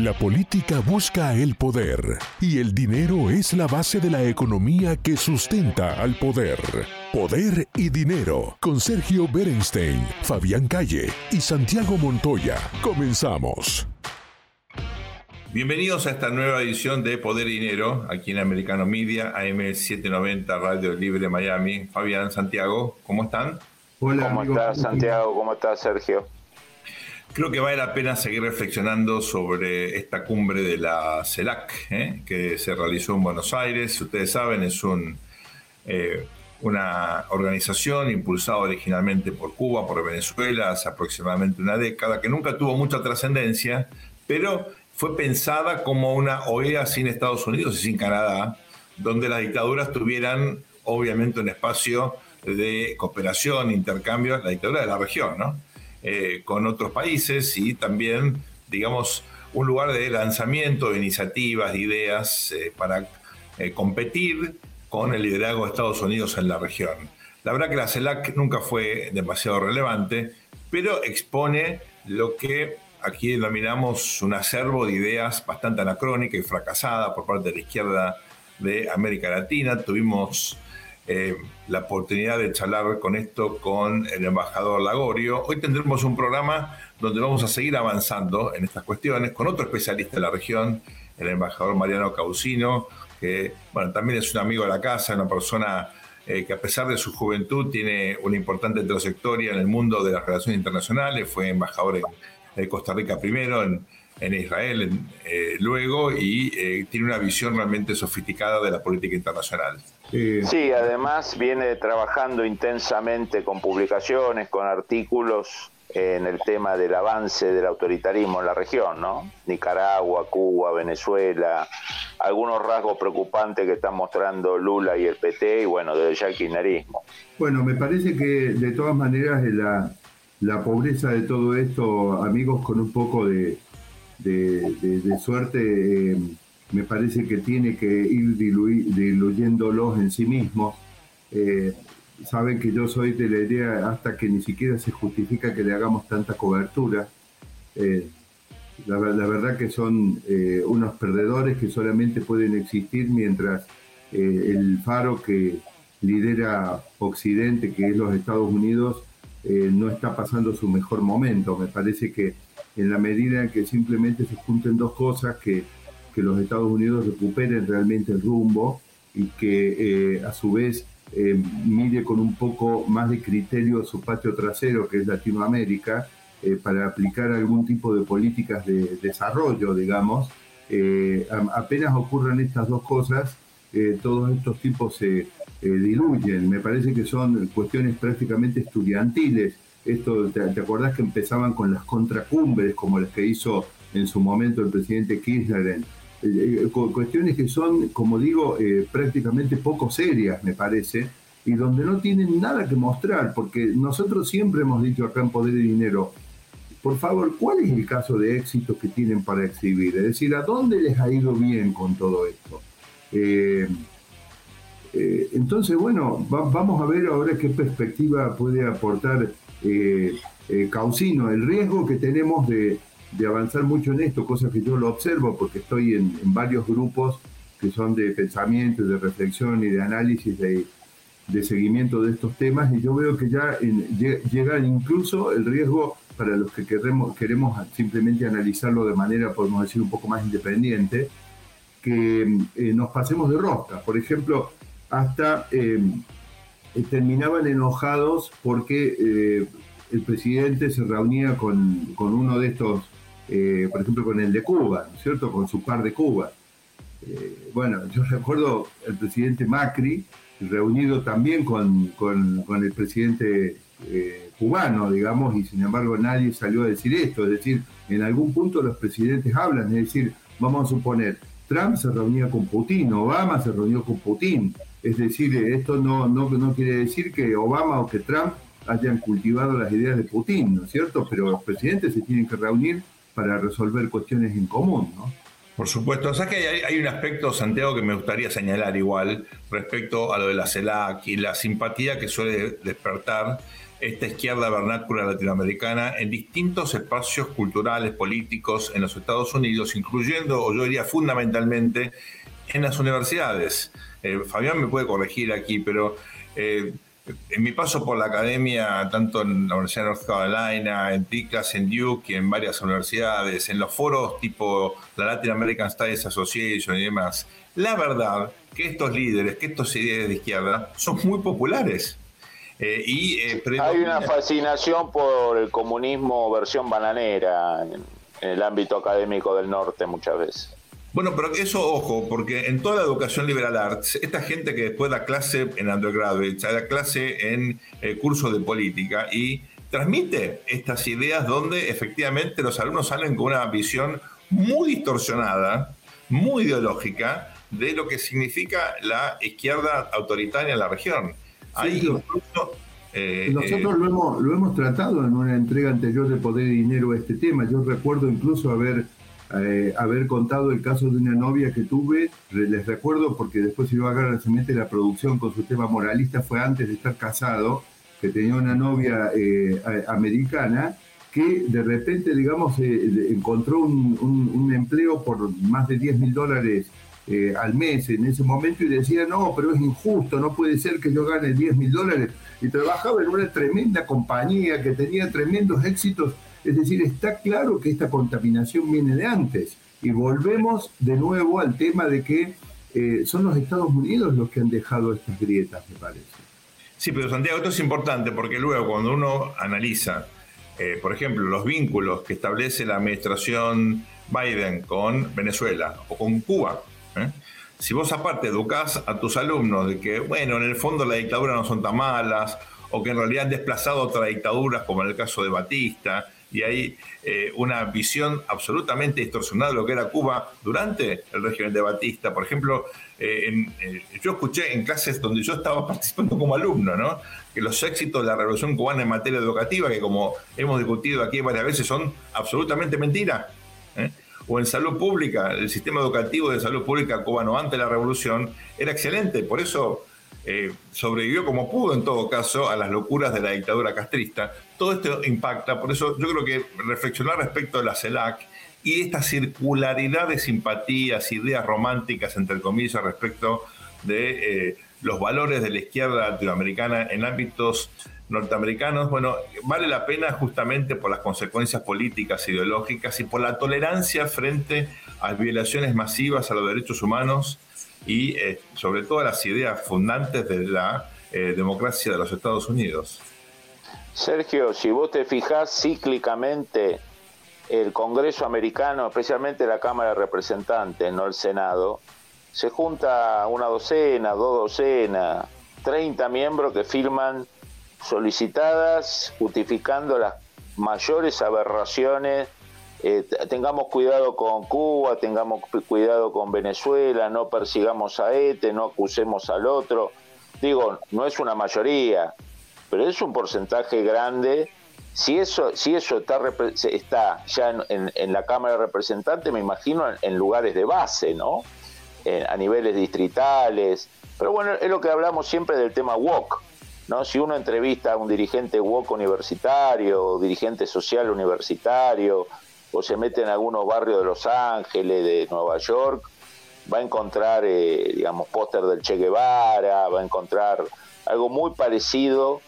La política busca el poder y el dinero es la base de la economía que sustenta al poder. Poder y dinero con Sergio Berenstein, Fabián Calle y Santiago Montoya. Comenzamos. Bienvenidos a esta nueva edición de Poder y Dinero, aquí en Americano Media, AM790 Radio Libre Miami. Fabián, Santiago, ¿cómo están? Hola, ¿cómo estás, Santiago? ¿Cómo estás, Sergio? Creo que vale la pena seguir reflexionando sobre esta cumbre de la CELAC, ¿eh? que se realizó en Buenos Aires. Ustedes saben, es eh, una organización impulsada originalmente por Cuba, por Venezuela, hace aproximadamente una década, que nunca tuvo mucha trascendencia, pero fue pensada como una OEA sin Estados Unidos y sin Canadá, donde las dictaduras tuvieran obviamente un espacio de cooperación, intercambio, la dictadura de la región, ¿no? Eh, con otros países y también, digamos, un lugar de lanzamiento de iniciativas, de ideas eh, para eh, competir con el liderazgo de Estados Unidos en la región. La verdad que la CELAC nunca fue demasiado relevante, pero expone lo que aquí denominamos un acervo de ideas bastante anacrónica y fracasada por parte de la izquierda de América Latina. Tuvimos eh, la oportunidad de charlar con esto con el embajador Lagorio. Hoy tendremos un programa donde vamos a seguir avanzando en estas cuestiones con otro especialista de la región, el embajador Mariano Causino, que bueno, también es un amigo de la casa, una persona eh, que a pesar de su juventud tiene una importante trayectoria en el mundo de las relaciones internacionales, fue embajador en, Costa Rica primero, en, Israel eh, luego, y tiene una visión realmente sofisticada de la política internacional. Sí, además viene trabajando intensamente con publicaciones, con artículos en el tema del avance del autoritarismo en la región, ¿no? Nicaragua, Cuba, Venezuela, algunos rasgos preocupantes que están mostrando Lula y el PT y bueno, desde ya el kirchnerismo. Bueno, me parece que de todas maneras la, la pobreza de todo esto, amigos, con un poco de, de, suerte, eh, me parece que tiene que ir diluyéndolos en sí mismos. Eh, saben que yo soy de la idea hasta que ni siquiera se justifica que le hagamos tanta cobertura. Eh, la, verdad que son eh, unos perdedores que solamente pueden existir mientras el faro que lidera Occidente, que es los Estados Unidos, no está pasando su mejor momento. Me parece que en la medida en que simplemente se junten dos cosas, que que los Estados Unidos recuperen realmente el rumbo y que eh, a su vez eh, mire con un poco más de criterio su patio trasero, que es Latinoamérica, eh, para aplicar algún tipo de políticas de desarrollo, digamos. apenas ocurran estas dos cosas, todos estos tipos se diluyen. Me parece que son cuestiones prácticamente estudiantiles. Esto, ¿te, ¿te acordás que empezaban con las contracumbres, como las que hizo en su momento el presidente Kirchner eh, cuestiones que son, como digo, eh, prácticamente poco serias, me parece, y donde no tienen nada que mostrar, porque nosotros siempre hemos dicho acá en Poder y Dinero, por favor, ¿cuál es el caso de éxito que tienen para exhibir? Es decir, ¿a dónde les ha ido bien con todo esto? Eh, entonces, bueno, vamos a ver ahora qué perspectiva puede aportar Causino, el riesgo que tenemos de, de avanzar mucho en esto, cosa que yo lo observo porque estoy en, varios grupos que son de pensamiento, de reflexión y de análisis de, seguimiento de estos temas y yo veo que ya llega incluso el riesgo para los que queremos, queremos simplemente analizarlo de manera, podemos decir, un poco más independiente, que eh, nos pasemos de rosca. Por ejemplo, hasta eh, terminaban enojados porque eh, el presidente se reunía con, con uno de estos eh, por ejemplo, con el de Cuba, ¿no es cierto? Con su par de Cuba. Eh, bueno, yo recuerdo el presidente Macri reunido también con, con, el presidente eh, cubano, digamos, y sin embargo nadie salió a decir esto. Es decir, en algún punto los presidentes hablan, es decir, vamos a suponer, Trump se reunía con Putin, Obama se reunió con Putin. Es decir, esto no, no, no quiere decir que Obama o que Trump hayan cultivado las ideas de Putin, ¿no es cierto? Pero los presidentes se tienen que reunir para resolver cuestiones en común, ¿no? Por supuesto, o sea que hay, un aspecto, Santiago, que me gustaría señalar igual respecto a lo de la CELAC y la simpatía que suele despertar esta izquierda vernácula latinoamericana en distintos espacios culturales, políticos en los Estados Unidos, incluyendo, o yo diría fundamentalmente, en las universidades. Eh, Fabián me puede corregir aquí, pero eh, en mi paso por la academia, tanto en la Universidad de North Carolina, en TICAS, en Duke en varias universidades, en los foros tipo la Latin American Studies Association y demás, la verdad que estos líderes, que estos ideas de izquierda son muy populares. Eh, y, eh, Hay una fascinación por el comunismo versión bananera en el ámbito académico del norte muchas veces. Bueno, pero eso, ojo, porque en toda la educación liberal arts, esta gente que después da clase en undergraduate, da clase en eh, cursos de política y transmite estas ideas donde efectivamente los alumnos salen con una visión muy distorsionada, muy ideológica, de lo que significa la izquierda autoritaria en la región. Eh, nosotros lo, hemos, lo hemos tratado en una entrega anterior de Poder y Dinero a este tema. Yo recuerdo incluso haber eh, haber contado el caso de una novia que tuve, les recuerdo porque después iba a agarrar de la producción con su tema moralista, fue antes de estar casado, que tenía una novia eh, americana que de repente, digamos, eh, encontró un, empleo por más de 10 mil dólares al mes en ese momento y decía, no, pero es injusto, no puede ser que yo gane 10 mil dólares. Y trabajaba en una tremenda compañía que tenía tremendos éxitos es decir, está claro que esta contaminación viene de antes. Y volvemos de nuevo al tema de que eh, son los Estados Unidos los que han dejado estas grietas, me parece. Sí, pero Santiago, esto es importante porque luego cuando uno analiza, eh, por ejemplo, los vínculos que establece la administración Biden con Venezuela o con Cuba, ¿eh? si vos aparte educás a tus alumnos de que, bueno, en el fondo la dictadura no son tan malas, o que en realidad han desplazado otras dictaduras, como en el caso de Batista, y hay eh, una visión absolutamente distorsionada de lo que era Cuba durante el régimen de Batista. Por ejemplo, eh, eh, yo escuché en clases donde yo estaba participando como alumno, ¿no? que los éxitos de la revolución cubana en materia educativa, que como hemos discutido aquí varias veces, son absolutamente mentiras. O en salud pública, el sistema educativo de salud pública cubano antes de la revolución era excelente. Por eso eh, sobrevivió como pudo en todo caso a las locuras de la dictadura castrista. Todo esto impacta, por eso yo creo que reflexionar respecto de la CELAC y esta circularidad de simpatías, ideas románticas, entre comillas, respecto de eh, los valores de la izquierda latinoamericana en ámbitos norteamericanos, bueno, vale la pena justamente por las consecuencias políticas, ideológicas y por la tolerancia frente a violaciones masivas a los derechos humanos y eh, sobre todo las ideas fundantes de la eh, democracia de los Estados Unidos. Sergio, si vos te fijás cíclicamente, el Congreso americano, especialmente la Cámara de Representantes, no el Senado, se junta una docena, dos docenas, 30 miembros que firman solicitadas justificando las mayores aberraciones eh, tengamos cuidado con Cuba, tengamos cuidado con Venezuela, no persigamos a este, no acusemos al otro. Digo, no es una mayoría, pero es un porcentaje grande. Si eso, si eso está, está ya en, la Cámara de Representantes, me imagino en, lugares de base, ¿no? a niveles distritales. Pero bueno, es lo que hablamos siempre del tema WOC. ¿no? Si uno entrevista a un dirigente WOC universitario, dirigente social universitario, o se mete en algunos barrios de Los Ángeles, de Nueva York, va a encontrar, eh, digamos, póster del Che Guevara, va a encontrar algo muy parecido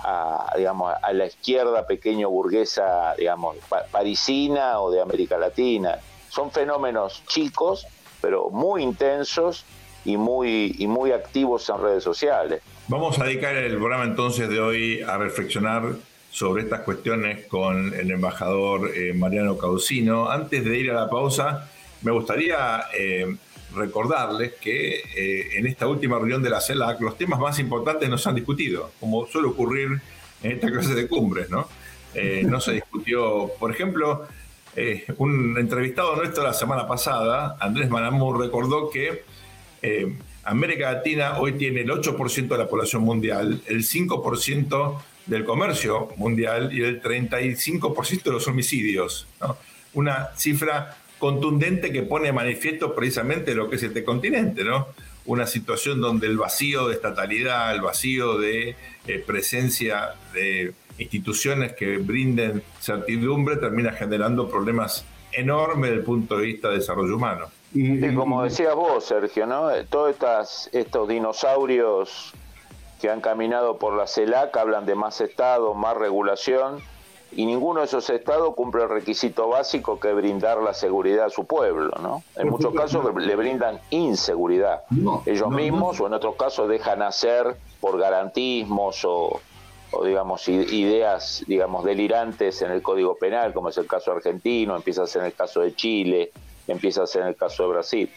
a, digamos, a la izquierda pequeño burguesa, digamos, parisina o de América Latina. Son fenómenos chicos, pero muy intensos y muy, y muy activos en redes sociales. Vamos a dedicar el programa entonces de hoy a reflexionar sobre estas cuestiones con el embajador eh, Mariano Causino. Antes de ir a la pausa, me gustaría eh, recordarles que eh, en esta última reunión de la CELAC los temas más importantes no se han discutido, como suele ocurrir en esta clase de cumbres, ¿no? no se discutió, por ejemplo, un entrevistado nuestro la semana pasada, Andrés Manamur, recordó que América Latina hoy tiene el 8% de la población mundial, el 5% del comercio mundial y el 35% de los homicidios. Una cifra contundente que pone manifiesto precisamente lo que es este continente, ¿no? Una situación donde el vacío de estatalidad, el vacío de eh, presencia de instituciones que brinden certidumbre termina generando problemas enormes desde el punto de vista de desarrollo humano. Y, como decías vos, Sergio, ¿no? Todos estos dinosaurios que han caminado por la CELAC hablan de más Estado, más regulación, y ninguno de esos estados cumple el requisito básico que es brindar la seguridad a su pueblo, ¿no? En muchos casos le brindan inseguridad. Ellos mismos, o en otros casos dejan hacer por garantismos o, o digamos ideas digamos delirantes en el Código Penal, como es el caso argentino, empieza a ser en el caso de Chile, empieza a ser en el caso de Brasil.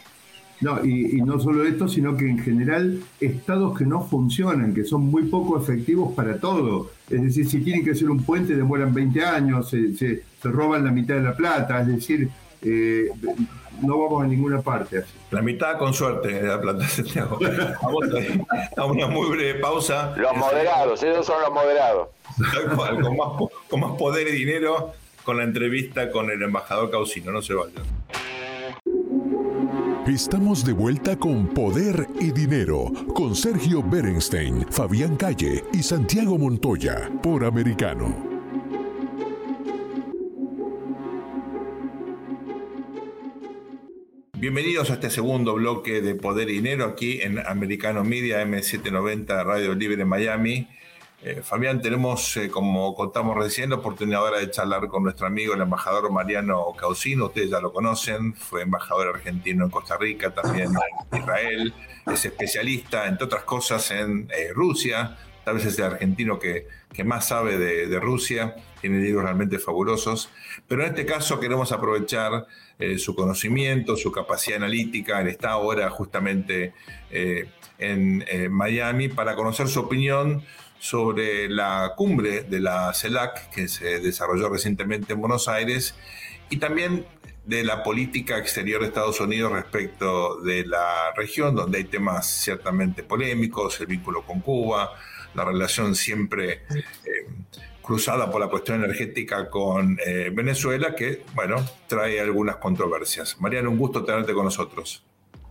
No, y, no solo esto, sino que en general estados que no funcionan, que son muy poco efectivos para todo. Es decir, si tienen que hacer un puente demoran 20 años, se, se, roban la mitad de la plata, es decir, eh, no vamos a ninguna parte así. La mitad con suerte de la plata, Santiago. Vamos a una muy breve pausa. Los moderados, esos son los moderados. con más, con más poder y dinero, con la entrevista con el embajador Causino, no se vayan. Estamos de vuelta con Poder y Dinero, con Sergio Berenstein, Fabián Calle y Santiago Montoya, por Americano. Bienvenidos a este segundo bloque de Poder y Dinero aquí en Americano Media M790 Radio Libre Miami. Eh, Fabián, tenemos, eh, como contamos recién, la oportunidad ahora de charlar con nuestro amigo, el embajador Mariano Causino. Ustedes ya lo conocen, fue embajador argentino en Costa Rica, también en Israel. Es especialista, entre otras cosas, en eh, Rusia. Tal vez es el argentino que, que más sabe de, de, Rusia. Tiene libros realmente fabulosos. Pero en este caso queremos aprovechar su conocimiento, su capacidad analítica. Él está ahora justamente en Miami para conocer su opinión sobre la cumbre de la CELAC que se desarrolló recientemente en Buenos Aires y también de la política exterior de Estados Unidos respecto de la región, donde hay temas ciertamente polémicos, el vínculo con Cuba, la relación siempre eh, cruzada por la cuestión energética con eh, Venezuela, que, bueno, trae algunas controversias. Mariano, un gusto tenerte con nosotros.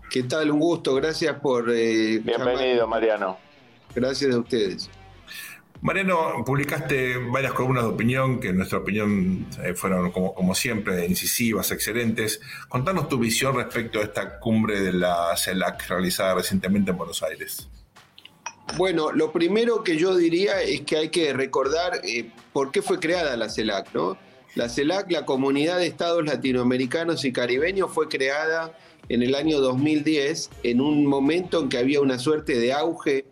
¿Qué tal? Un gusto, gracias por... Eh, Bienvenido, Mariano. Gracias a ustedes. Mariano, publicaste varias columnas de opinión que en nuestra opinión eh, fueron, como, siempre, incisivas, excelentes. Contanos tu visión respecto a esta cumbre de la CELAC realizada recientemente en Buenos Aires. Bueno, lo primero que yo diría es que hay que recordar eh, por qué fue creada la CELAC, ¿no? La CELAC, la Comunidad de Estados Latinoamericanos y Caribeños, fue creada en el año 2010, en un momento en que había una suerte de auge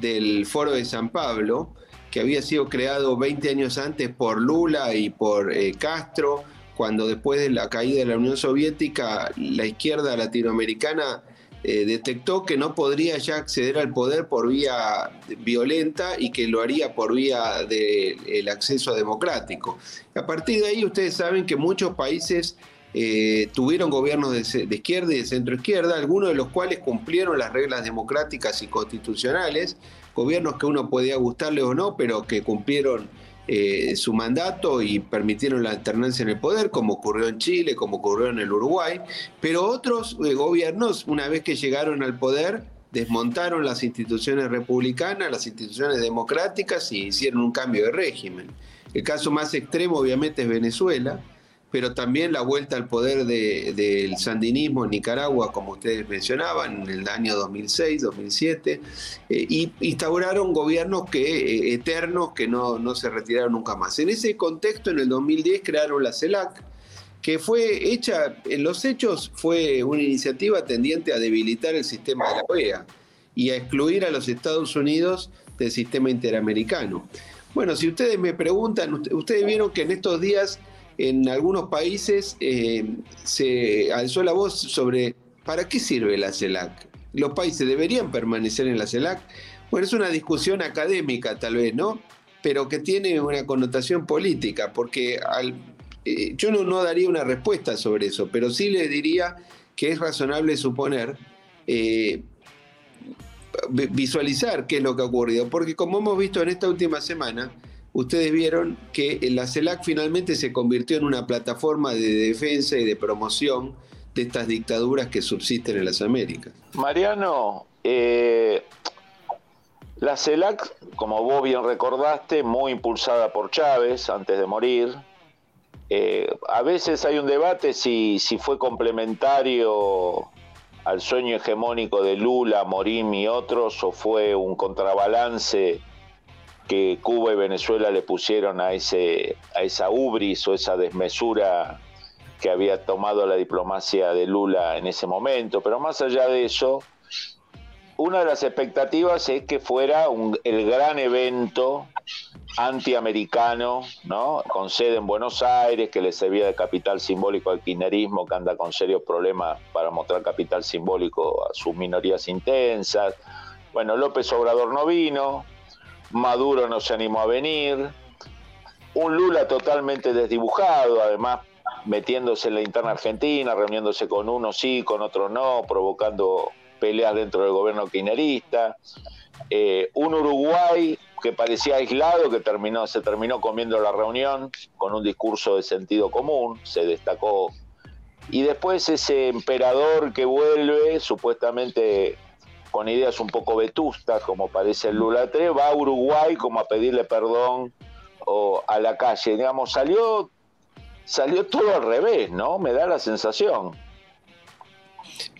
del Foro de San Pablo, que había sido creado 20 años antes por Lula y por eh, Castro, cuando después de la caída de la Unión Soviética la izquierda latinoamericana eh, detectó que no podría ya acceder al poder por vía violenta y que lo haría por vía del acceso democrático. A partir de ahí ustedes saben que muchos países eh, tuvieron gobiernos de, de, izquierda y de centro izquierda, algunos de los cuales cumplieron las reglas democráticas y constitucionales gobiernos que uno podía gustarle o no, pero que cumplieron eh, su mandato y permitieron la alternancia en el poder, como ocurrió en Chile, como ocurrió en el Uruguay, pero otros eh, gobiernos, una vez que llegaron al poder, desmontaron las instituciones republicanas, las instituciones democráticas y hicieron un cambio de régimen. El caso más extremo obviamente es Venezuela, pero también la vuelta al poder del sandinismo en Nicaragua, como ustedes mencionaban, en el año 2006, 2007, eh, y instauraron gobiernos que, eh, eternos que no, no se retiraron nunca más. En ese contexto, en el 2010 crearon la CELAC, que fue hecha, en los hechos, fue una iniciativa tendiente a debilitar el sistema de la OEA y a excluir a los Estados Unidos del sistema interamericano. Bueno, si ustedes me preguntan, ustedes vieron que en estos días en algunos países eh, se alzó la voz sobre ¿para qué sirve la CELAC? ¿Los países deberían permanecer en la CELAC? Bueno, es una discusión académica tal vez, ¿no? Pero que tiene una connotación política, porque eh, yo no, daría una respuesta sobre eso, pero sí le diría que es razonable suponer, eh, visualizar qué es lo que ha ocurrido, porque como hemos visto en esta última semana, ustedes vieron que la CELAC finalmente se convirtió en una plataforma de defensa y de promoción de estas dictaduras que subsisten en las Américas. Mariano, eh, la CELAC, como vos bien recordaste, muy impulsada por Chávez antes de morir. Eh, a veces hay un debate si, si fue complementario al sueño hegemónico de Lula, Morim y otros, o fue un contrabalance que Cuba y Venezuela le pusieron a, ese, a esa ubris o esa desmesura que había tomado la diplomacia de Lula en ese momento. Pero más allá de eso, una de las expectativas es que fuera el gran evento antiamericano, ¿no? con sede en Buenos Aires, que le servía de capital simbólico al kirchnerismo, que anda con serios problemas para mostrar capital simbólico a sus minorías intensas. Bueno, López Obrador no vino, Maduro no se animó a venir, un Lula totalmente desdibujado, además metiéndose en la interna argentina, reuniéndose con unos sí, con otros no, provocando peleas dentro del gobierno kirchnerista, eh, un Uruguay que parecía aislado, que terminó, se terminó comiendo la reunión con un discurso de sentido común, se destacó. Y después ese emperador que vuelve, supuestamente con ideas un poco vetustas, como parece el Lula 3, va a Uruguay como a pedirle perdón o a la calle. Digamos, salió, salió todo al revés, ¿no? Me da la sensación.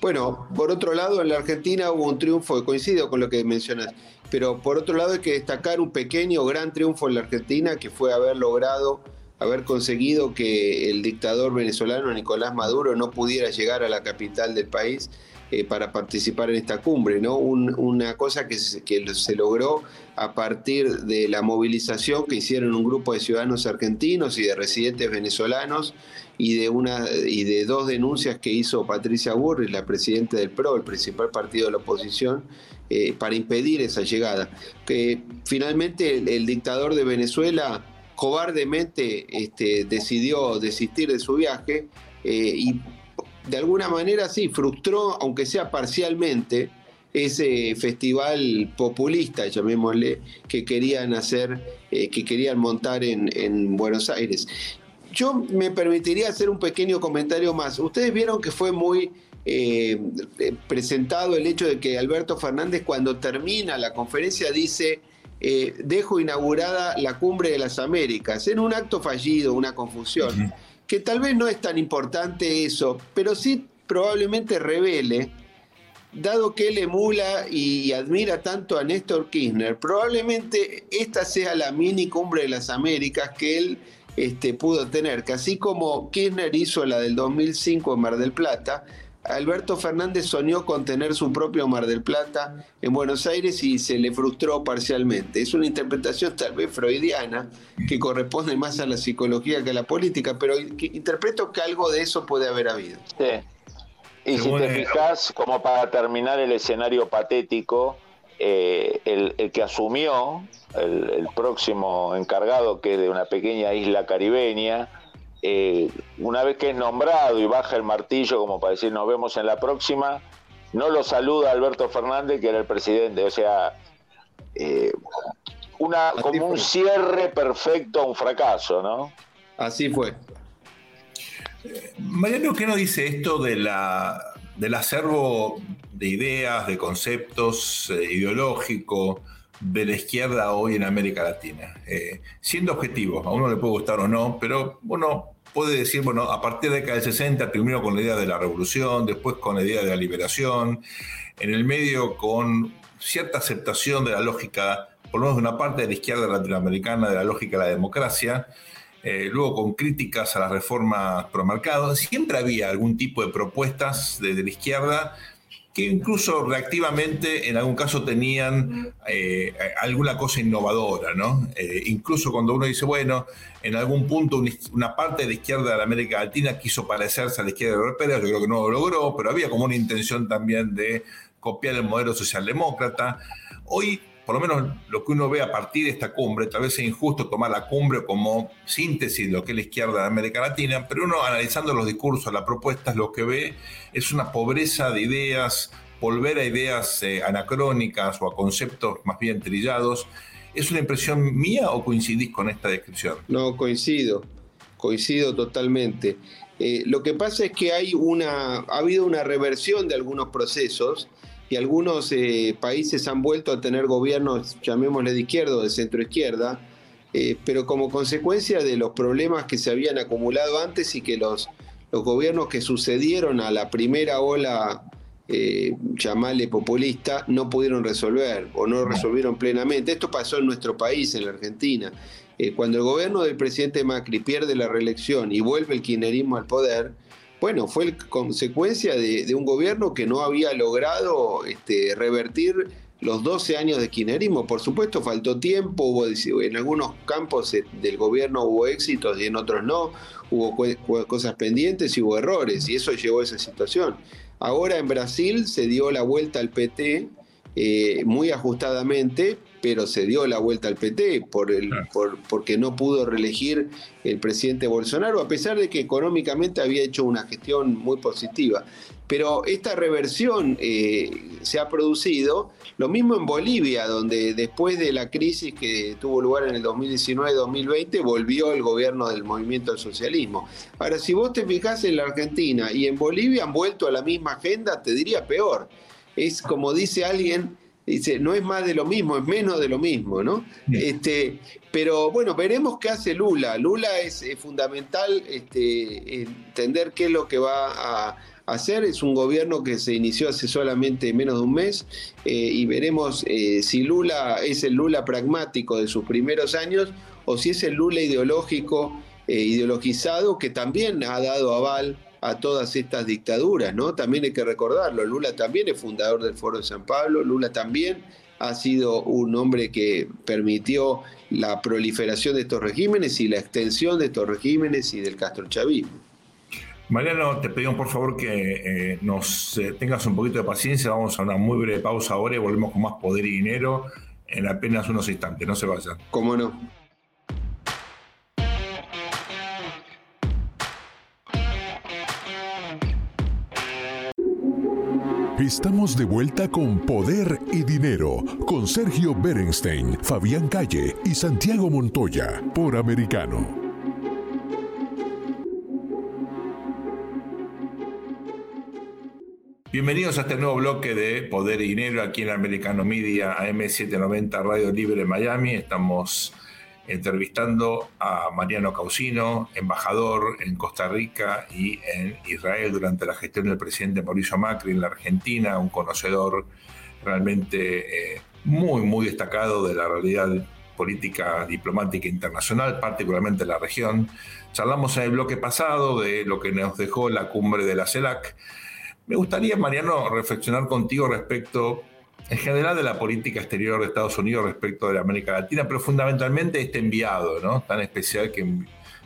Bueno, por otro lado, en la Argentina hubo un triunfo, coincido con lo que mencionas, pero por otro lado hay que destacar un pequeño, gran triunfo en la Argentina, que fue haber logrado, haber conseguido que el dictador venezolano Nicolás Maduro no pudiera llegar a la capital del país eh, para participar en esta cumbre, ¿no? una cosa que que se logró a partir de la movilización que hicieron un grupo de ciudadanos argentinos y de residentes venezolanos y de, una, y de dos denuncias que hizo Patricia Burri, la presidenta del PRO, el principal partido de la oposición, eh, para impedir esa llegada. Que finalmente el, dictador de Venezuela cobardemente este, decidió desistir de su viaje eh, y de alguna manera sí, frustró, aunque sea parcialmente, ese festival populista, llamémosle, que querían hacer, eh, que querían montar en, en, Buenos Aires. Yo me permitiría hacer un pequeño comentario más. Ustedes vieron que fue muy eh, eh, presentado el hecho de que Alberto Fernández cuando termina la conferencia dice, dejo inaugurada la cumbre de las Américas, en un acto fallido, una confusión, que tal vez no es tan importante eso, pero sí probablemente revele, dado que él emula y admira tanto a Néstor Kirchner, probablemente esta sea la mini cumbre de las Américas que él este, pudo tener, que así como Kirchner hizo la del 2005 en Mar del Plata, Alberto Fernández soñó con tener su propio Mar del Plata en Buenos Aires y se le frustró parcialmente. Es una interpretación tal vez freudiana que corresponde más a la psicología que a la política, pero interpreto que algo de eso puede haber habido. Sí. Y si te fijas, como para terminar el escenario patético, eh, el, que asumió, el, próximo encargado, que es de una pequeña isla caribeña, eh, una vez que es nombrado y baja el martillo como para decir nos vemos en la próxima, no lo saluda Alberto Fernández, que era el presidente. O sea, eh, una, como un cierre perfecto a un fracaso, ¿no? Así fue. Mariano, ¿qué nos dice esto de la, del acervo de ideas, de conceptos eh, ideológicos de la izquierda hoy en América Latina. Eh, siendo objetivo, a uno le puede gustar o no, pero uno puede decir, bueno, a partir de la década del 60, primero con la idea de la revolución, después con la idea de la liberación, en el medio con cierta aceptación de la lógica, por lo menos de una parte de la izquierda latinoamericana, de la lógica de la democracia, eh, luego con críticas a las reformas promarcadas, siempre había algún tipo de propuestas desde la izquierda que incluso reactivamente en algún caso tenían eh, alguna cosa innovadora, ¿no? Eh, incluso cuando uno dice, bueno, en algún punto una parte de la izquierda de la América Latina quiso parecerse a la izquierda europea, yo creo que no lo logró, pero había como una intención también de copiar el modelo socialdemócrata. Hoy por lo menos lo que uno ve a partir de esta cumbre, tal vez es injusto tomar la cumbre como síntesis de lo que es la izquierda de América Latina, pero uno analizando los discursos, las propuestas, lo que ve es una pobreza de ideas, volver a ideas eh, anacrónicas o a conceptos más bien trillados, ¿Es una impresión mía o coincidís con esta descripción? No, coincido, coincido totalmente. Eh, lo que pasa es que hay una, ha habido una reversión de algunos procesos y algunos eh, países han vuelto a tener gobiernos, llamémosle de izquierda o de centro izquierda, eh, pero como consecuencia de los problemas que se habían acumulado antes y que los, los gobiernos que sucedieron a la primera ola, eh, populista, no pudieron resolver o no resolvieron plenamente. Esto pasó en nuestro país, en la Argentina. Eh, cuando el gobierno del presidente Macri pierde la reelección y vuelve el kirchnerismo al poder, bueno, fue consecuencia de, un gobierno que no había logrado este, revertir los 12 años de kirchnerismo. Por supuesto, faltó tiempo, hubo, en algunos campos del gobierno hubo éxitos y en otros no, hubo cosas pendientes y hubo errores, y eso llevó a esa situación. Ahora en Brasil se dio la vuelta al PT eh, muy ajustadamente, pero se dio la vuelta al PT por el, por, porque no pudo reelegir el presidente Bolsonaro, a pesar de que económicamente había hecho una gestión muy positiva. Pero esta reversión eh, se ha producido, lo mismo en Bolivia, donde después de la crisis que tuvo lugar en el 2019-2020, volvió el gobierno del movimiento del socialismo. Ahora, si vos te fijás en la Argentina y en Bolivia han vuelto a la misma agenda, te diría peor. Es como dice alguien, dice, no es más de lo mismo, es menos de lo mismo, ¿no? Este, pero bueno, veremos qué hace Lula. Lula es, fundamental este, entender qué es lo que va a hacer. Es un gobierno que se inició hace solamente menos de un mes eh, y veremos eh, si Lula es el Lula pragmático de sus primeros años o si es el Lula ideológico, eh, ideologizado, que también ha dado aval a todas estas dictaduras, ¿no? También hay que recordarlo, Lula también es fundador del Foro de San Pablo, Lula también ha sido un hombre que permitió la proliferación de estos regímenes y la extensión de estos regímenes y del castrochavismo. Mariano, te pedimos por favor que eh, nos eh, tengas un poquito de paciencia, vamos a una muy breve pausa ahora y volvemos con más poder y dinero en apenas unos instantes, no se vayan. ¿Cómo no? Estamos de vuelta con Poder y Dinero, con Sergio Berenstein, Fabián Calle y Santiago Montoya, por Americano. Bienvenidos a este nuevo bloque de Poder y Dinero aquí en Americano Media AM790 Radio Libre Miami. Estamos entrevistando a Mariano Causino, embajador en Costa Rica y en Israel durante la gestión del presidente Mauricio Macri en la Argentina, un conocedor realmente eh, muy, muy destacado de la realidad política diplomática internacional, particularmente en la región. Charlamos en el bloque pasado de lo que nos dejó la cumbre de la CELAC. Me gustaría, Mariano, reflexionar contigo respecto en general de la política exterior de Estados Unidos respecto de la América Latina, pero fundamentalmente este enviado, ¿no? Tan especial que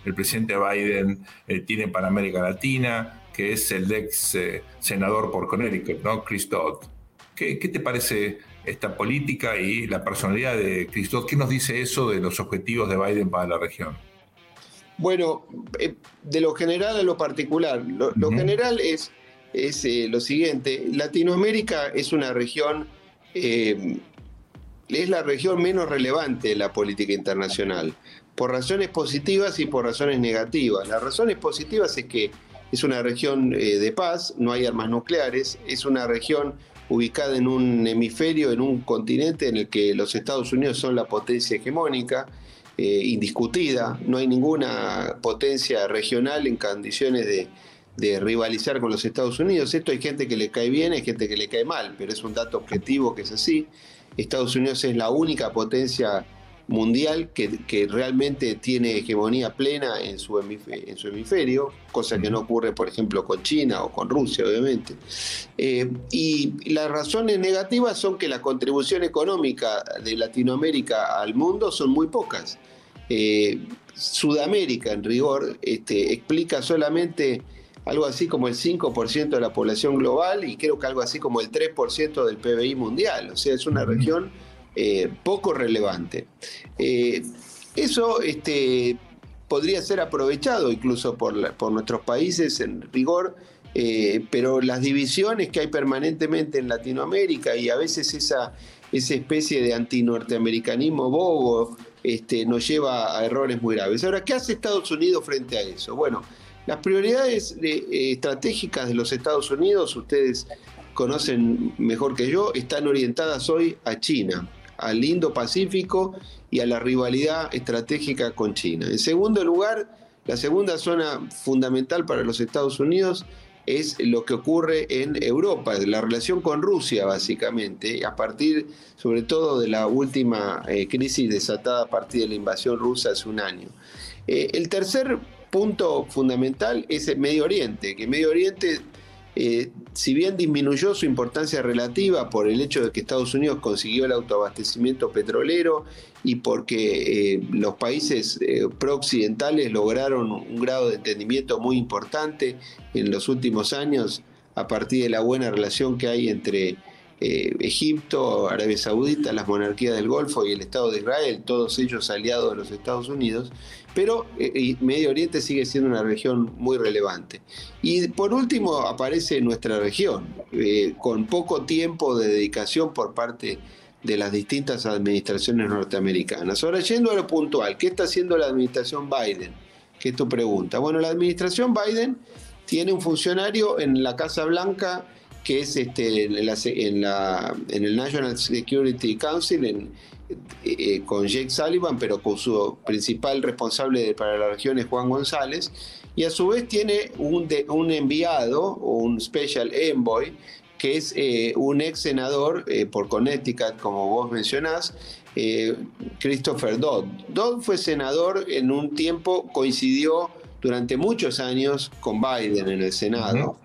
el presidente Biden eh, tiene para América Latina, que es el ex eh, senador por Connecticut, ¿no? Chris Dodd. ¿Qué, te parece esta política y la personalidad de Chris Dodd? ¿Qué nos dice eso de los objetivos de Biden para la región? Bueno, eh, de lo general a lo particular. Lo, general es, es lo siguiente, Latinoamérica es una región eh, es la región menos relevante de la política internacional, por razones positivas y por razones negativas. Las razones positivas es que es una región eh, de paz, no hay armas nucleares, es una región ubicada en un hemisferio, en un continente en el que los Estados Unidos son la potencia hegemónica, eh, indiscutida, no hay ninguna potencia regional en condiciones de, de rivalizar con los Estados Unidos. Esto hay gente que le cae bien, hay gente que le cae mal, pero es un dato objetivo que es así. Estados Unidos es la única potencia mundial que, realmente tiene hegemonía plena en su, en su, hemisferio, cosa que no ocurre, por ejemplo, con China o con Rusia, obviamente. Eh, y las razones negativas son que la contribución económica de Latinoamérica al mundo son muy pocas. Eh, Sudamérica, en rigor, este, explica solamente algo así como el 5% de la población global y creo que algo así como el 3% del PBI mundial. O sea, es una región eh, poco relevante. Eh, eso este, podría ser aprovechado incluso por, por nuestros países en rigor eh, pero las divisiones que hay permanentemente en Latinoamérica y a veces esa, esa especie de antinorteamericanismo bobo este, nos lleva a errores muy graves. Ahora, ¿qué hace Estados Unidos frente a eso? Bueno, las prioridades eh, estratégicas de los Estados Unidos, ustedes conocen mejor que yo, están orientadas hoy a China, al Indo-Pacífico y a la rivalidad estratégica con China. En segundo lugar, la segunda zona fundamental para los Estados Unidos es lo que ocurre en Europa, la relación con Rusia básicamente, a partir sobre todo de la última eh, crisis desatada a partir de la invasión rusa hace un año. Eh, el tercer punto fundamental es el Medio Oriente, que Medio Oriente eh, si bien disminuyó su importancia relativa por el hecho de que Estados Unidos consiguió el autoabastecimiento petrolero y porque eh, los países eh, pro-occidentales lograron un grado de entendimiento muy importante en los últimos años a partir de la buena relación que hay entre Egipto, Arabia Saudita, las monarquías del Golfo y el Estado de Israel, todos ellos aliados de los Estados Unidos, pero eh, Medio Oriente sigue siendo una región muy relevante. Y por último aparece nuestra región, eh, con poco tiempo de dedicación por parte de las distintas administraciones norteamericanas. Ahora, yendo a lo puntual, ¿qué está haciendo la administración Biden? ¿Qué es tu pregunta? Bueno, la administración Biden tiene un funcionario en la Casa Blanca que es este, en, en el National Security Council, en, eh, con Jake Sullivan, pero con su principal responsable para la región es Juan González, y a su vez tiene un, un enviado, un special envoy, que es eh, un ex senador eh, por Connecticut, como vos mencionás, Christopher Dodd. Dodd fue senador en un tiempo, coincidió durante muchos años con Biden en el Senado.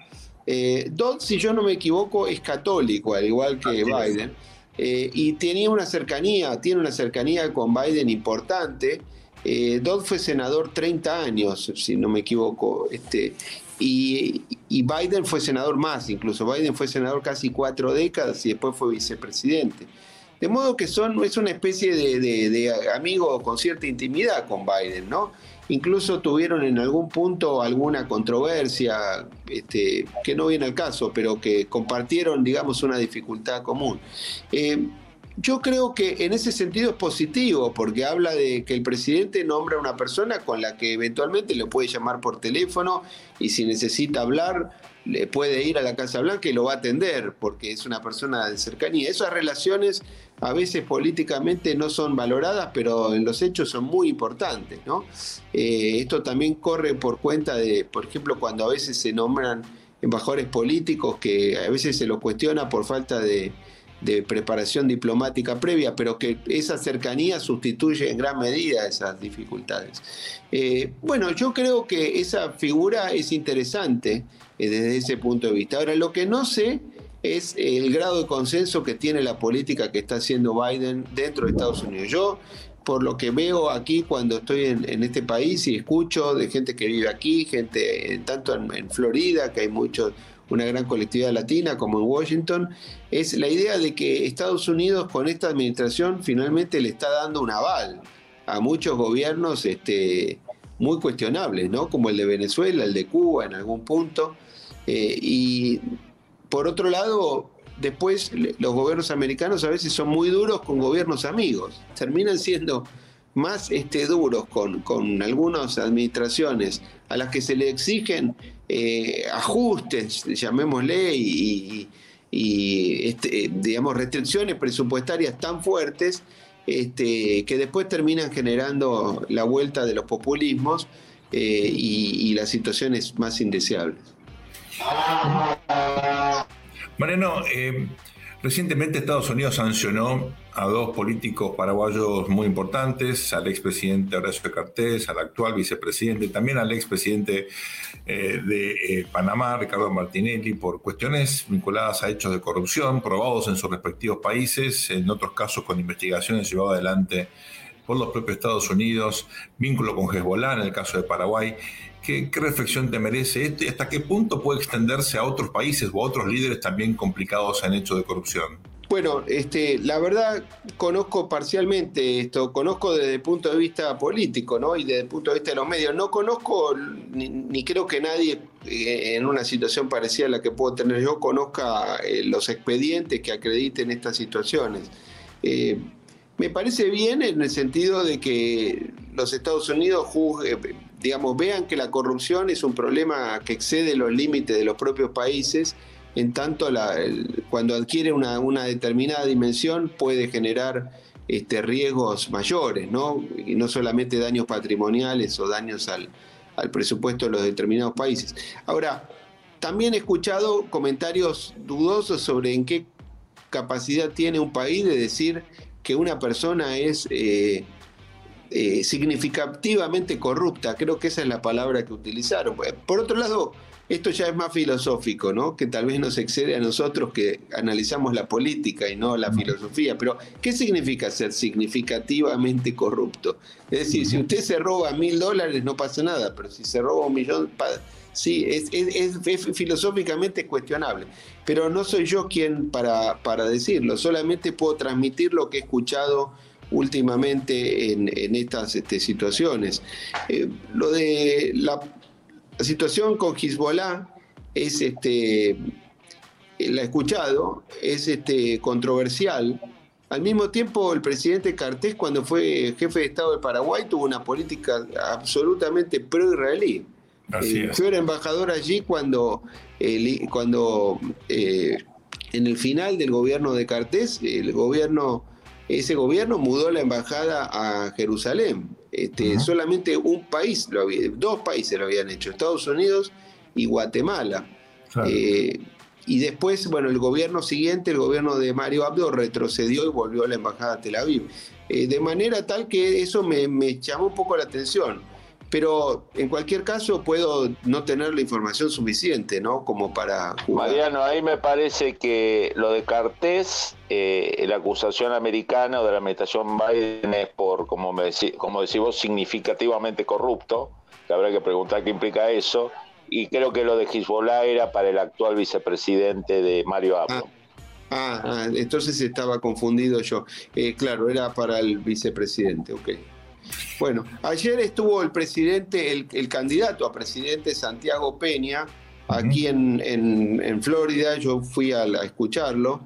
Dodd, si yo no me equivoco, es católico, al igual que Biden. Eh, y tenía una cercanía, tiene una cercanía con Biden importante. Eh, Dodd fue senador 30 años, si no me equivoco, este, y, Biden fue senador más, incluso Biden fue senador casi cuatro décadas y después fue vicepresidente. De modo que son, es una especie de, de amigo con cierta intimidad con Biden, ¿no? Incluso tuvieron en algún punto alguna controversia, este, que no viene al caso, pero que compartieron, digamos, una dificultad común. Eh, yo creo que en ese sentido es positivo, porque habla de que el presidente nombra a una persona con la que eventualmente le puede llamar por teléfono y si necesita hablar, le puede ir a la Casa Blanca y lo va a atender, porque es una persona de cercanía. Esas relaciones a veces políticamente no son valoradas, pero en los hechos son muy importantes. ¿no? Eh, esto también corre por cuenta de, por ejemplo, cuando a veces se nombran embajadores políticos que a veces se los cuestiona por falta de, preparación diplomática previa, pero que esa cercanía sustituye en gran medida esas dificultades. Eh, bueno, yo creo que esa figura es interesante eh, desde ese punto de vista. Ahora, lo que no sé es el grado de consenso que tiene la política que está haciendo Biden dentro de Estados Unidos. Yo, por lo que veo aquí cuando estoy en, este país y escucho de gente que vive aquí, gente tanto en, Florida, que hay mucho, una gran colectividad latina, como en Washington, es la idea de que Estados Unidos con esta administración finalmente le está dando un aval a muchos gobiernos este, muy cuestionables, ¿no? como el de Venezuela, el de Cuba en algún punto. Eh, y por otro lado, después los gobiernos americanos a veces son muy duros con gobiernos amigos. Terminan siendo más este, duros con, algunas administraciones a las que se le exigen eh, ajustes, llamémosle, y, este, digamos, restricciones presupuestarias tan fuertes este, que después terminan generando la vuelta de los populismos eh, y las situaciones más indeseables. Mariano, eh, recientemente Estados Unidos sancionó a dos políticos paraguayos muy importantes, al expresidente Horacio Cartés, al actual vicepresidente, también al expresidente eh, de eh, Panamá, Ricardo Martinelli, por cuestiones vinculadas a hechos de corrupción probados en sus respectivos países, en otros casos con investigaciones llevadas adelante por los propios Estados Unidos, vínculo con Hezbollah en el caso de Paraguay. ¿Qué, reflexión te merece esto y hasta qué punto puede extenderse a otros países o a otros líderes también complicados en hechos de corrupción? Bueno, este, la verdad conozco parcialmente esto, conozco desde el punto de vista político, ¿no? Y desde el punto de vista de los medios. No conozco, ni, creo que nadie eh, en una situación parecida a la que puedo tener yo, conozca eh, los expedientes que acrediten estas situaciones. me parece bien en el sentido de que los Estados Unidos digamos, vean que la corrupción es un problema que excede los límites de los propios países, en tanto cuando adquiere una, determinada dimensión puede generar este, riesgos mayores, ¿no? Y no solamente daños patrimoniales o daños al, presupuesto de los determinados países. Ahora, también he escuchado comentarios dudosos sobre en qué capacidad tiene un país de decir que una persona es eh, eh, significativamente corrupta. Creo que esa es la palabra que utilizaron. Por otro lado, esto ya es más filosófico, ¿no? Que tal vez nos excede a nosotros que analizamos la política y no la filosofía. Pero, ¿qué significa ser significativamente corrupto? Es decir, si usted se roba mil dólares no pasa nada, pero si se roba un millón, sí, es, filosóficamente cuestionable. Pero no soy yo quien para, para decirlo, solamente puedo transmitir lo que he escuchado últimamente en, estas este, situaciones. Eh, lo de la la situación con Hezbollah es, este, la he escuchado, es este, controversial. Al mismo tiempo, el presidente Cartés, cuando fue jefe de Estado de Paraguay, tuvo una política absolutamente pro-israelí. Eh, yo era embajador allí cuando, cuando eh, en el final del gobierno de Cartés, el gobierno, ese gobierno mudó la embajada a Jerusalén. Este, solamente un país, lo había, dos países lo habían hecho, Estados Unidos y Guatemala. Eh, y después, bueno, el gobierno siguiente, el gobierno de Mario Abdo, retrocedió y volvió a la embajada a Tel Aviv. Eh, de manera tal que eso me, me llamó un poco la atención pero en cualquier caso puedo no tener la información suficiente, ¿no? Como para Mariano, ahí me parece que lo de Cartés, eh, la acusación americana o de la administración Biden es por, como, me como decís vos, significativamente corrupto, que habrá que preguntar qué implica eso, y creo que lo de Hezbollah era para el actual vicepresidente de Mario Abdo. Ah, ah, ah entonces estaba confundido yo. Eh, claro, era para el vicepresidente, ok. Bueno, ayer estuvo el presidente, el, candidato a presidente Santiago Peña, aquí en, Florida. Yo fui a, escucharlo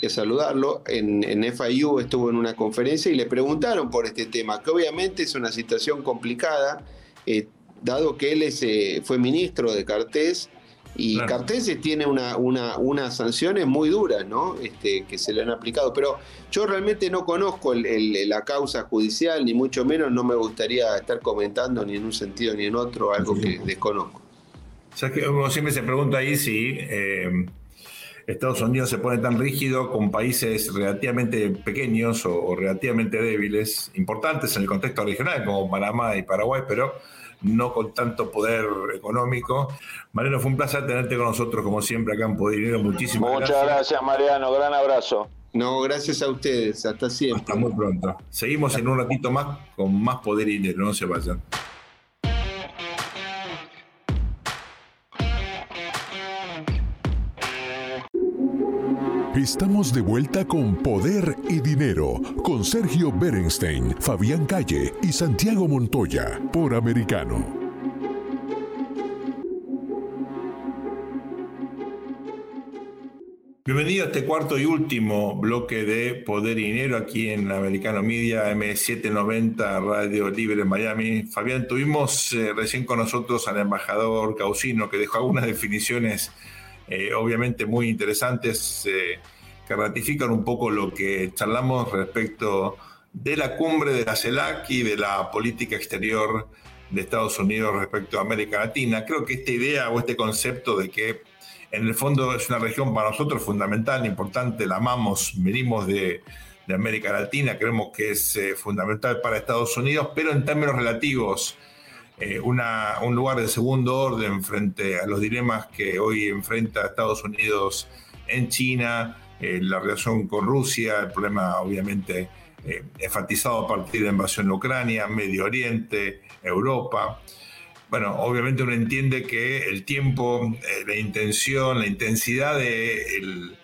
y a saludarlo. En, FIU estuvo en una conferencia y le preguntaron por este tema, que obviamente es una situación complicada, eh, dado que él eh, fue ministro de Cartés y claro. tiene una, una, unas sanciones muy duras, ¿no? Este, que se le han aplicado. Pero yo realmente no conozco la causa judicial, ni mucho menos no me gustaría estar comentando ni en un sentido ni en otro algo que desconozco. O sea, que uno siempre se pregunta ahí si eh, Estados Unidos se pone tan rígido con países relativamente pequeños o relativamente débiles, importantes en el contexto regional, como Panamá y Paraguay, pero no con tanto poder económico. Mariano, fue un placer tenerte con nosotros, como siempre, acá en Poder Dinero. Muchísimas gracias. Muchas gracias, Mariano. Gran abrazo. No, gracias a ustedes. Hasta siempre. Hasta muy pronto. Seguimos en un ratito más con más Poder y Dinero. No se vayan. Estamos de vuelta con Poder y Dinero, con Sergio Berenstein, Fabián Calle y Santiago Montoya, por Americano. Bienvenido a este cuarto y último bloque de Poder y Dinero aquí en Americano Media M790 Radio Libre en Miami. Fabián, tuvimos eh, recién con nosotros al embajador Causino que dejó algunas definiciones eh, obviamente muy interesantes eh, que ratifican un poco lo que charlamos respecto de la cumbre de la CELAC y de la política exterior de Estados Unidos respecto a América Latina. Creo que esta idea o este concepto de que en el fondo es una región para nosotros fundamental, importante, la amamos, venimos de, América Latina, creemos que es eh, fundamental para Estados Unidos, pero en términos relativos eh, un lugar de segundo orden frente a los dilemas que hoy enfrenta Estados Unidos en China, eh, la relación con Rusia, el problema obviamente eh, enfatizado a partir de la invasión de Ucrania, Medio Oriente, Europa. Bueno, obviamente uno entiende que el tiempo, la intención, la intensidad de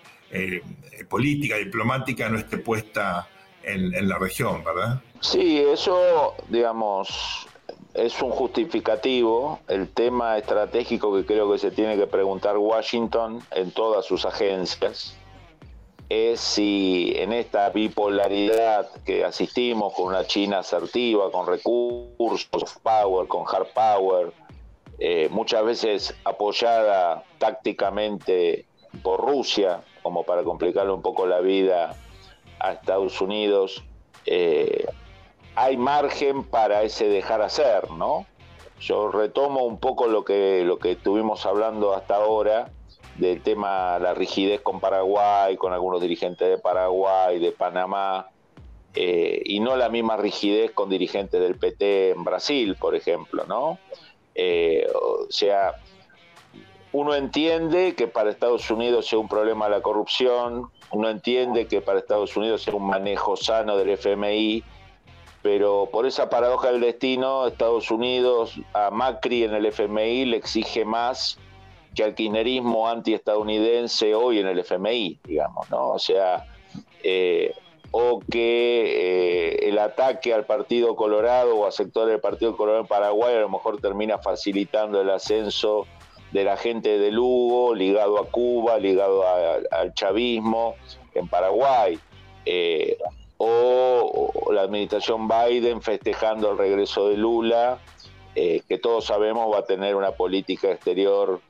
política, diplomática no esté puesta en la región, ¿verdad? Sí, eso, digamos, es un justificativo. El tema estratégico que creo que se tiene que preguntar Washington en todas sus agencias es si en esta bipolaridad que asistimos con una China asertiva, con recursos, power, con hard power, eh, muchas veces apoyada tácticamente por Rusia, como para complicarle un poco la vida a Estados Unidos, eh, hay margen para ese dejar hacer, ¿no? Yo retomo un poco lo que, lo que estuvimos hablando hasta ahora del tema la rigidez con Paraguay, con algunos dirigentes de Paraguay, de Panamá, eh, y no la misma rigidez con dirigentes del PT en Brasil, por ejemplo, ¿no? Eh, o sea, uno entiende que para Estados Unidos sea un problema la corrupción, uno entiende que para Estados Unidos sea un manejo sano del FMI, pero por esa paradoja del destino, Estados Unidos a Macri en el FMI le exige más que al kirchnerismo antiestadounidense hoy en el FMI, digamos, ¿no? O sea, eh, o que eh, el ataque al Partido Colorado o a sectores del Partido Colorado en Paraguay a lo mejor termina facilitando el ascenso de la gente de Lugo, ligado a Cuba, ligado al chavismo en Paraguay. Eh, o, la administración Biden festejando el regreso de Lula, eh, que todos sabemos va a tener una política exterior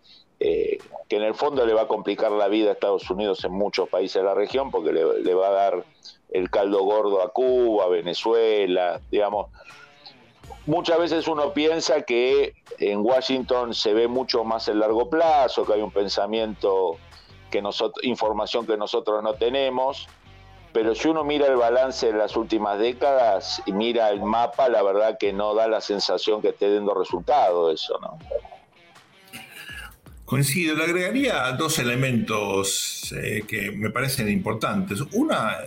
que en el fondo le va a complicar la vida a Estados Unidos en muchos países de la región porque le va a dar el caldo gordo a Cuba, a Venezuela, digamos. Muchas veces uno piensa que en Washington se ve mucho más el largo plazo, que hay un pensamiento, que nosotros, información que nosotros no tenemos, pero si uno mira el balance de las últimas décadas y mira el mapa, la verdad que no da la sensación que esté dando resultado eso, ¿no? Coincido, le agregaría dos elementos eh, que me parecen importantes. Una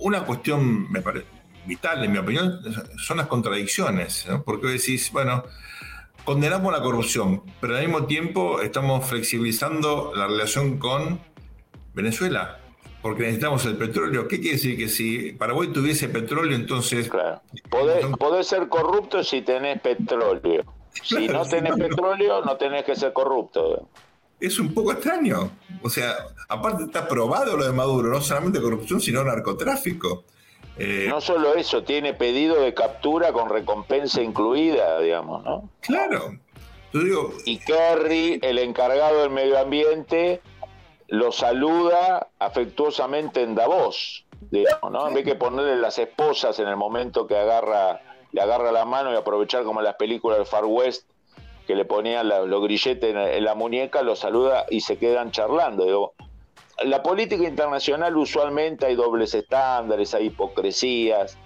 una cuestión, me parece, vital, en mi opinión, son las contradicciones, porque decís, bueno, condenamos la corrupción, pero al mismo tiempo estamos flexibilizando la relación con Venezuela, porque necesitamos el petróleo. ¿Qué quiere decir? Que si Paraguay tuviese petróleo, entonces... Claro. Podés, ser corrupto si tenés petróleo. Si no tenés petróleo, no tenés que ser corrupto es un poco extraño. O sea, aparte está probado lo de Maduro, no solamente corrupción, sino narcotráfico. Eh, no solo eso, tiene pedido de captura con recompensa incluida, digamos, ¿no? Claro. y Kerry, el encargado del medio ambiente, lo saluda afectuosamente en Davos, digamos, ¿no? En vez que ponerle las esposas en el momento que agarra, le agarra la mano y aprovechar como las películas del Far West que le ponían los grilletes en, la muñeca, lo saluda y se quedan charlando. La política internacional usualmente hay dobles estándares, hay hipocresías,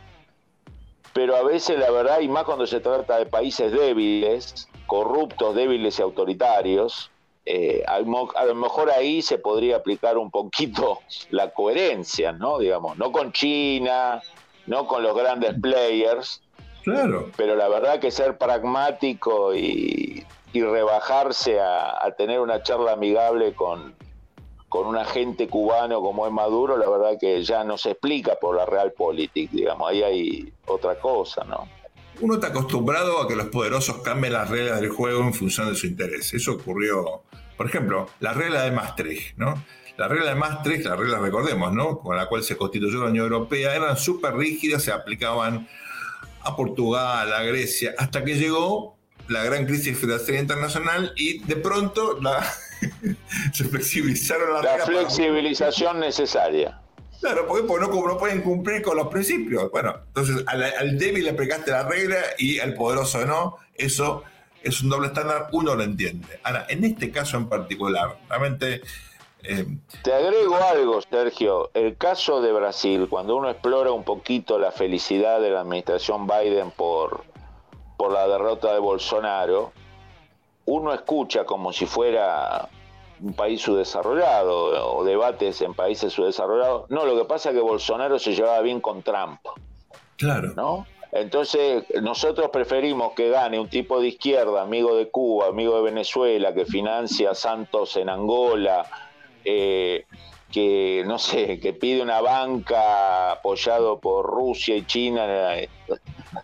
pero a veces la verdad, y más cuando se trata de países débiles, corruptos, débiles y autoritarios, eh, a, lo mejor ahí se podría aplicar un poquito la coherencia, ¿no? Digamos, no con China, no con los grandes players, Claro. Pero la verdad que ser pragmático y, rebajarse a, tener una charla amigable con, con un agente cubano como es Maduro, la verdad que ya no se explica por la realpolitik, digamos, ahí hay otra cosa, ¿no? Uno está acostumbrado a que los poderosos cambien las reglas del juego en función de su interés. Eso ocurrió, por ejemplo, la regla de Maastricht, ¿no? La regla de Maastricht, la regla recordemos, ¿no? Con la cual se constituyó la Unión Europea, eran súper rígidas, se aplicaban a Portugal, a Grecia, hasta que llegó la gran crisis financiera internacional y de pronto la, se flexibilizaron las La flexibilización necesaria. Claro, porque, no, no, pueden cumplir con los principios. Bueno, entonces al, débil le aplicaste la regla y al poderoso no. Eso es un doble estándar, uno lo entiende. Ahora, en este caso en particular, realmente eh, Te agrego algo, Sergio. El caso de Brasil, cuando uno explora un poquito la felicidad de la administración Biden por, por la derrota de Bolsonaro, uno escucha como si fuera un país subdesarrollado o debates en países subdesarrollados. No, lo que pasa es que Bolsonaro se llevaba bien con Trump. Claro. ¿No? Entonces, nosotros preferimos que gane un tipo de izquierda, amigo de Cuba, amigo de Venezuela, que financia a Santos en Angola, eh, que no sé, que pide una banca apoyado por Rusia y China, eh,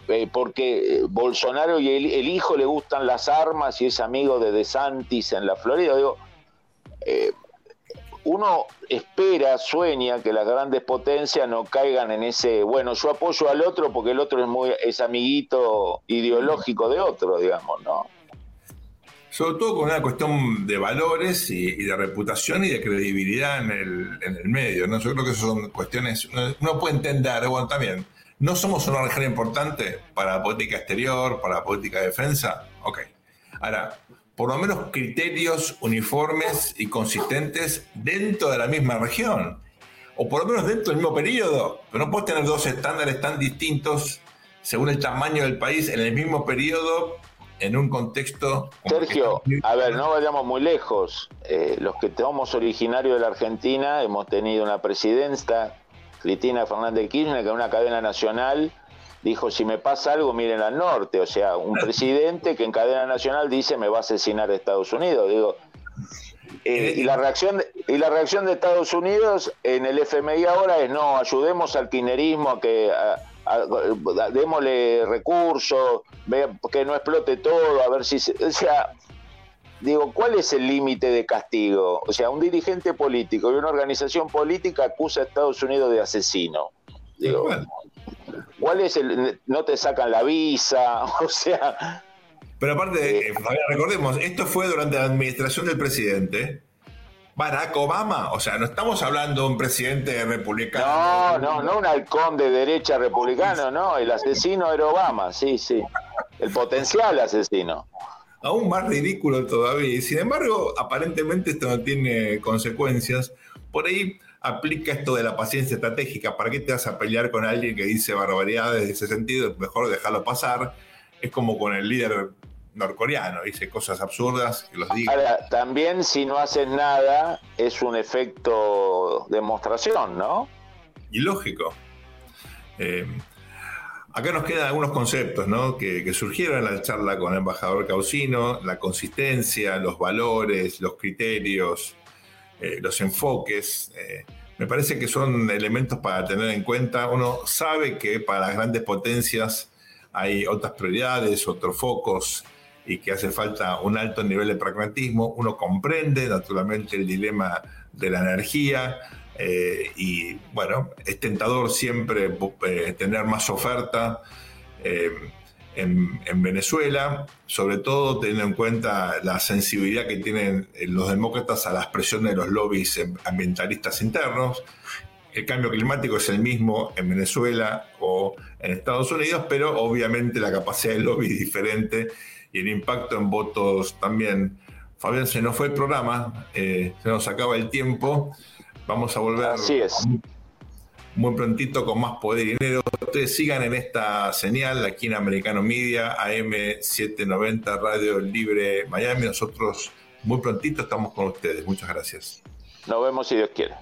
eh, porque Bolsonaro y el, hijo le gustan las armas y es amigo de DeSantis en la Florida. Digo, eh, uno espera, sueña que las grandes potencias no caigan en ese, bueno, yo apoyo al otro porque el otro es muy es amiguito ideológico de otro, digamos, ¿no? Sobre todo con una cuestión de valores y, de reputación y de credibilidad en el, medio, ¿no? Yo creo que esas son cuestiones, uno puede entender, bueno, también, no somos una región importante para la política exterior, para la política de defensa, ok. Ahora, por lo menos criterios uniformes y consistentes dentro de la misma región, o por lo menos dentro del mismo periodo. Pero no puedes tener dos estándares tan distintos según el tamaño del país en el mismo periodo en un contexto... Sergio, a ver, no vayamos muy lejos. Eh, los que somos originarios de la Argentina hemos tenido una presidenta, Cristina Fernández Kirchner, que en una cadena nacional dijo, si me pasa algo, miren al norte. O sea, un presidente que en cadena nacional dice, me va a asesinar a Estados Unidos. Digo, eh, y, la reacción de, y la reacción de Estados Unidos en el FMI ahora es, no, ayudemos al kirchnerismo a que... démosle recursos, que no explote todo, a ver si... o sea, digo, ¿cuál es el límite de castigo? O sea, un dirigente político y una organización política acusa a Estados Unidos de asesino. Digo, ¿Cuál es el.? No te sacan la visa, o sea. Pero aparte, eh, recordemos, esto fue durante la administración del presidente. Barack Obama, o sea, no estamos hablando de un presidente republicano. No, no, no un halcón de derecha republicano, no, el asesino era Obama, sí, sí. El potencial asesino. Aún más ridículo todavía. Sin embargo, aparentemente esto no tiene consecuencias. Por ahí aplica esto de la paciencia estratégica. ¿Para qué te vas a pelear con alguien que dice barbaridades en ese sentido? Mejor dejarlo pasar. Es como con el líder norcoreano, dice cosas absurdas que los diga. Ahora, también si no haces nada es un efecto demostración, ¿no? Y lógico. Eh, acá nos quedan algunos conceptos ¿no? que, surgieron en la charla con el embajador Causino, la consistencia, los valores, los criterios, eh, los enfoques. Eh, me parece que son elementos para tener en cuenta. Uno sabe que para las grandes potencias hay otras prioridades, otros focos y que hace falta un alto nivel de pragmatismo. Uno comprende naturalmente el dilema de la energía eh, y bueno, es tentador siempre tener más oferta en, Venezuela, sobre todo teniendo en cuenta la sensibilidad que tienen los demócratas a la expresión de los lobbies ambientalistas internos. El cambio climático es el mismo en Venezuela o en Estados Unidos, pero obviamente la capacidad del lobby es diferente y el impacto en votos también. Fabián, se nos fue el programa, eh, se nos acaba el tiempo. Vamos a volver. Así es muy prontito con más poder y dinero. Ustedes sigan en esta señal aquí en Americano Media, AM790 Radio Libre Miami. Nosotros muy prontito estamos con ustedes. Muchas gracias. Nos vemos si Dios quiere.